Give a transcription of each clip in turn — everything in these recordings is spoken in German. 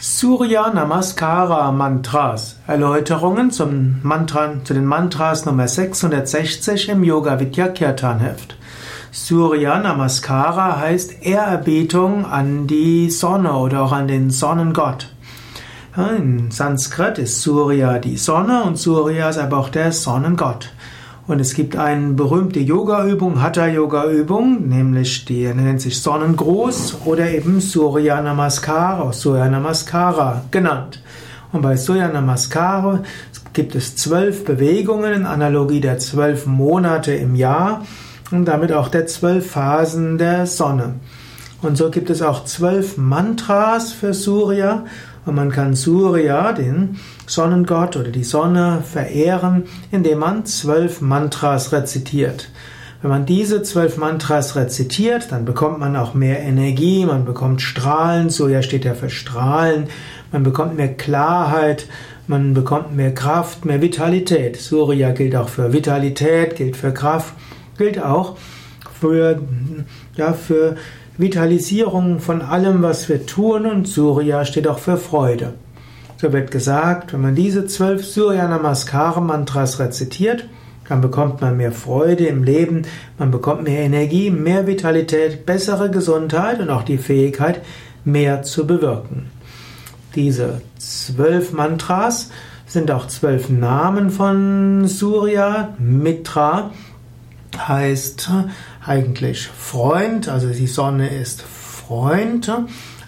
Surya Namaskara Mantras. Erläuterungen zum Mantra, zu den Mantras Nummer 660 im Yoga Vidya Kirtan Heft. Surya Namaskara heißt Ehrerbietung an die Sonne oder auch an den Sonnengott. In Sanskrit ist Surya die Sonne und Surya ist aber auch der Sonnengott. Und es gibt eine berühmte Yoga-Übung, Hatha-Yoga-Übung, nämlich die nennt sich Sonnengruß oder eben Surya Namaskara, Surya Namaskara genannt. Und bei Surya Namaskara gibt es zwölf Bewegungen in Analogie der zwölf Monate im Jahr und damit auch der zwölf Phasen der Sonne. Und so gibt es auch zwölf Mantras für Surya und man kann Surya, den Sonnengott oder die Sonne, verehren, indem man zwölf Mantras rezitiert. Wenn man diese zwölf Mantras rezitiert, dann bekommt man auch mehr Energie, man bekommt Strahlen, Surya steht ja für Strahlen, man bekommt mehr Klarheit, man bekommt mehr Kraft, mehr Vitalität. Surya gilt auch für Vitalität, gilt für Kraft, gilt auch für, ja, für Vitalisierung von allem, was wir tun und Surya steht auch für Freude. So wird gesagt, wenn man diese zwölf Surya Namaskara Mantras rezitiert, dann bekommt man mehr Freude im Leben, man bekommt mehr Energie, mehr Vitalität, bessere Gesundheit und auch die Fähigkeit, mehr zu bewirken. Diese zwölf Mantras sind auch zwölf Namen von Surya. Mitra heißt eigentlich Freund, also die Sonne ist Freund,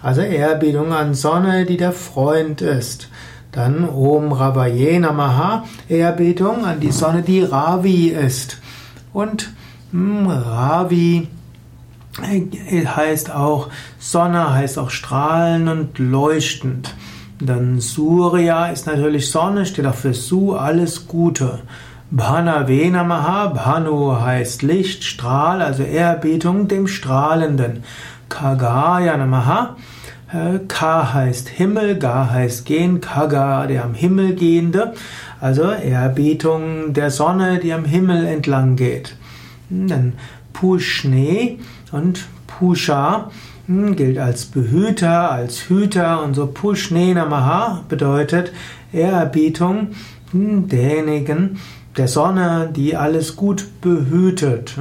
also Ehrbietung an Sonne, die der Freund ist. Dann Om Ravaye Namaha, Ehrbietung an die Sonne, die Ravi ist. Und hm, Ravi heißt auch Sonne, heißt auch strahlend und leuchtend. Dann Surya ist natürlich Sonne, steht auch für Su, alles Gute. Bhanave Namaha, Bhanu heißt Licht, Strahl, also Ehrbietung dem Strahlenden. Kagaya Namaha, äh, Ka heißt Himmel, Ga heißt gehen, Kaga, der am Himmel gehende, also Ehrbietung der Sonne, die am Himmel entlang geht. Hm, dann Pushne und Pusha hm, gilt als Behüter, als Hüter. Und so Pushne Namaha bedeutet Ehrerbietung derjenigen, der Sonne, die alles gut behütet.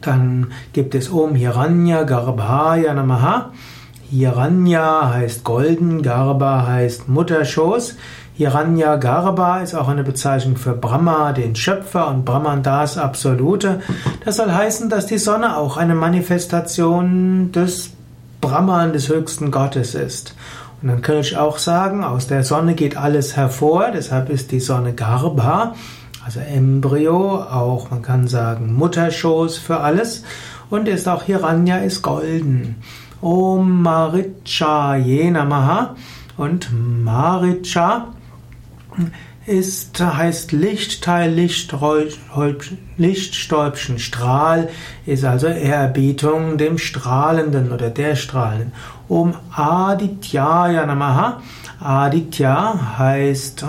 Dann gibt es Om Hiranya Garbhaya Namaha. Hiranya heißt golden, Garba heißt Mutterschoß. Hiranya Garba ist auch eine Bezeichnung für Brahma, den Schöpfer, und Brahman das Absolute. Das soll heißen, dass die Sonne auch eine Manifestation des Brahman, des höchsten Gottes ist. Und dann kann ich auch sagen, aus der Sonne geht alles hervor, deshalb ist die Sonne Garbha, also Embryo, auch man kann sagen Mutterschoß für alles. Und ist auch Hiranya ist golden. Om Maricha Namaha. Und Maricha ist, heißt Lichtteil, Lichtstäubchen, Strahl, ist also Ehrerbietung dem Strahlenden oder der Strahlenden. Um Adityaya Namaha. Aditya heißt äh,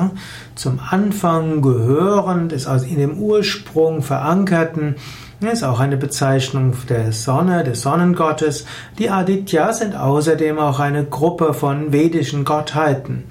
zum Anfang gehörend, ist also in dem Ursprung verankerten, ist auch eine Bezeichnung der Sonne, des Sonnengottes. Die Aditya sind außerdem auch eine Gruppe von vedischen Gottheiten.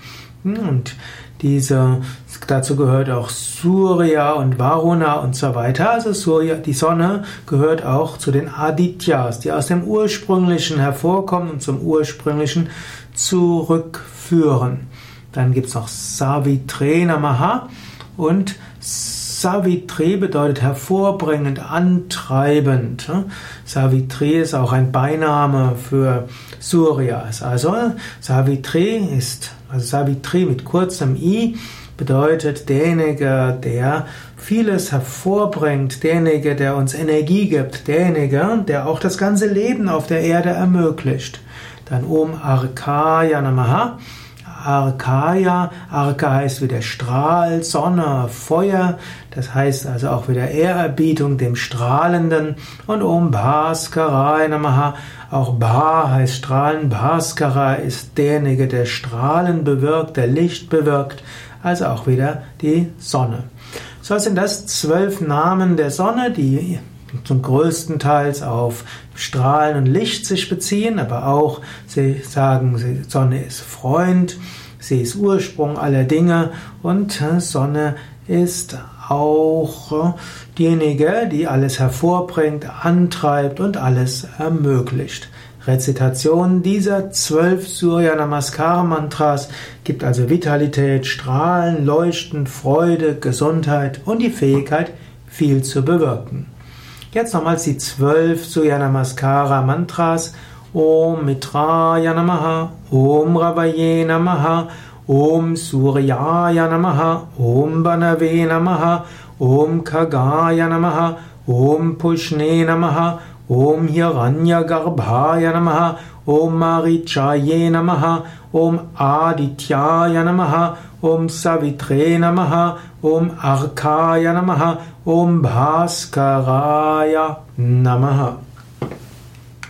Und diese, dazu gehört auch Surya und Varuna und so weiter. Also Surya, die Sonne gehört auch zu den Adityas, die aus dem Ursprünglichen hervorkommen und zum Ursprünglichen zurückführen. Dann gibt es noch Savitre Namaha und Savitri bedeutet hervorbringend, antreibend. Savitri ist auch ein Beiname für Surya. Also Savitri ist, also Savitri mit kurzem i bedeutet derjenige, der vieles hervorbringt, derjenige, der uns Energie gibt, derjenige, der auch das ganze Leben auf der Erde ermöglicht. Dann Om Arkaya Namaha Arkaya. Arka heißt wieder Strahl, Sonne, Feuer. Das heißt also auch wieder Ehrerbietung dem Strahlenden. Und Om Bhaskara Namaha. Auch Bha heißt Strahlen. Bhaskara ist derjenige, der Strahlen bewirkt, der Licht bewirkt. Also auch wieder die Sonne. So sind das zwölf Namen der Sonne, die zum größten Teils auf Strahlen und Licht sich beziehen, aber auch sie sagen, die Sonne ist Freund, sie ist Ursprung aller Dinge und Sonne ist auch diejenige, die alles hervorbringt, antreibt und alles ermöglicht. Rezitation dieser zwölf Surya Namaskar Mantras gibt also Vitalität, Strahlen, Leuchten, Freude, Gesundheit und die Fähigkeit, viel zu bewirken. Jetzt nochmals die zwölf Surya Namaskara Mantras. Om Mitraya Namaha, Om Ravaye Namaha, Om Suryaya Namaha, Om Banave Namaha, Om Kagaya Namaha, Om Pushne Namaha, Om Hiranya Garbhaya Namaha, ॐ मागीचाय्ये नमः ॐ आदित्याय नमः ॐ सवित्रे नमः ॐ अह्खाय नमः ॐ भास्कराय नमः।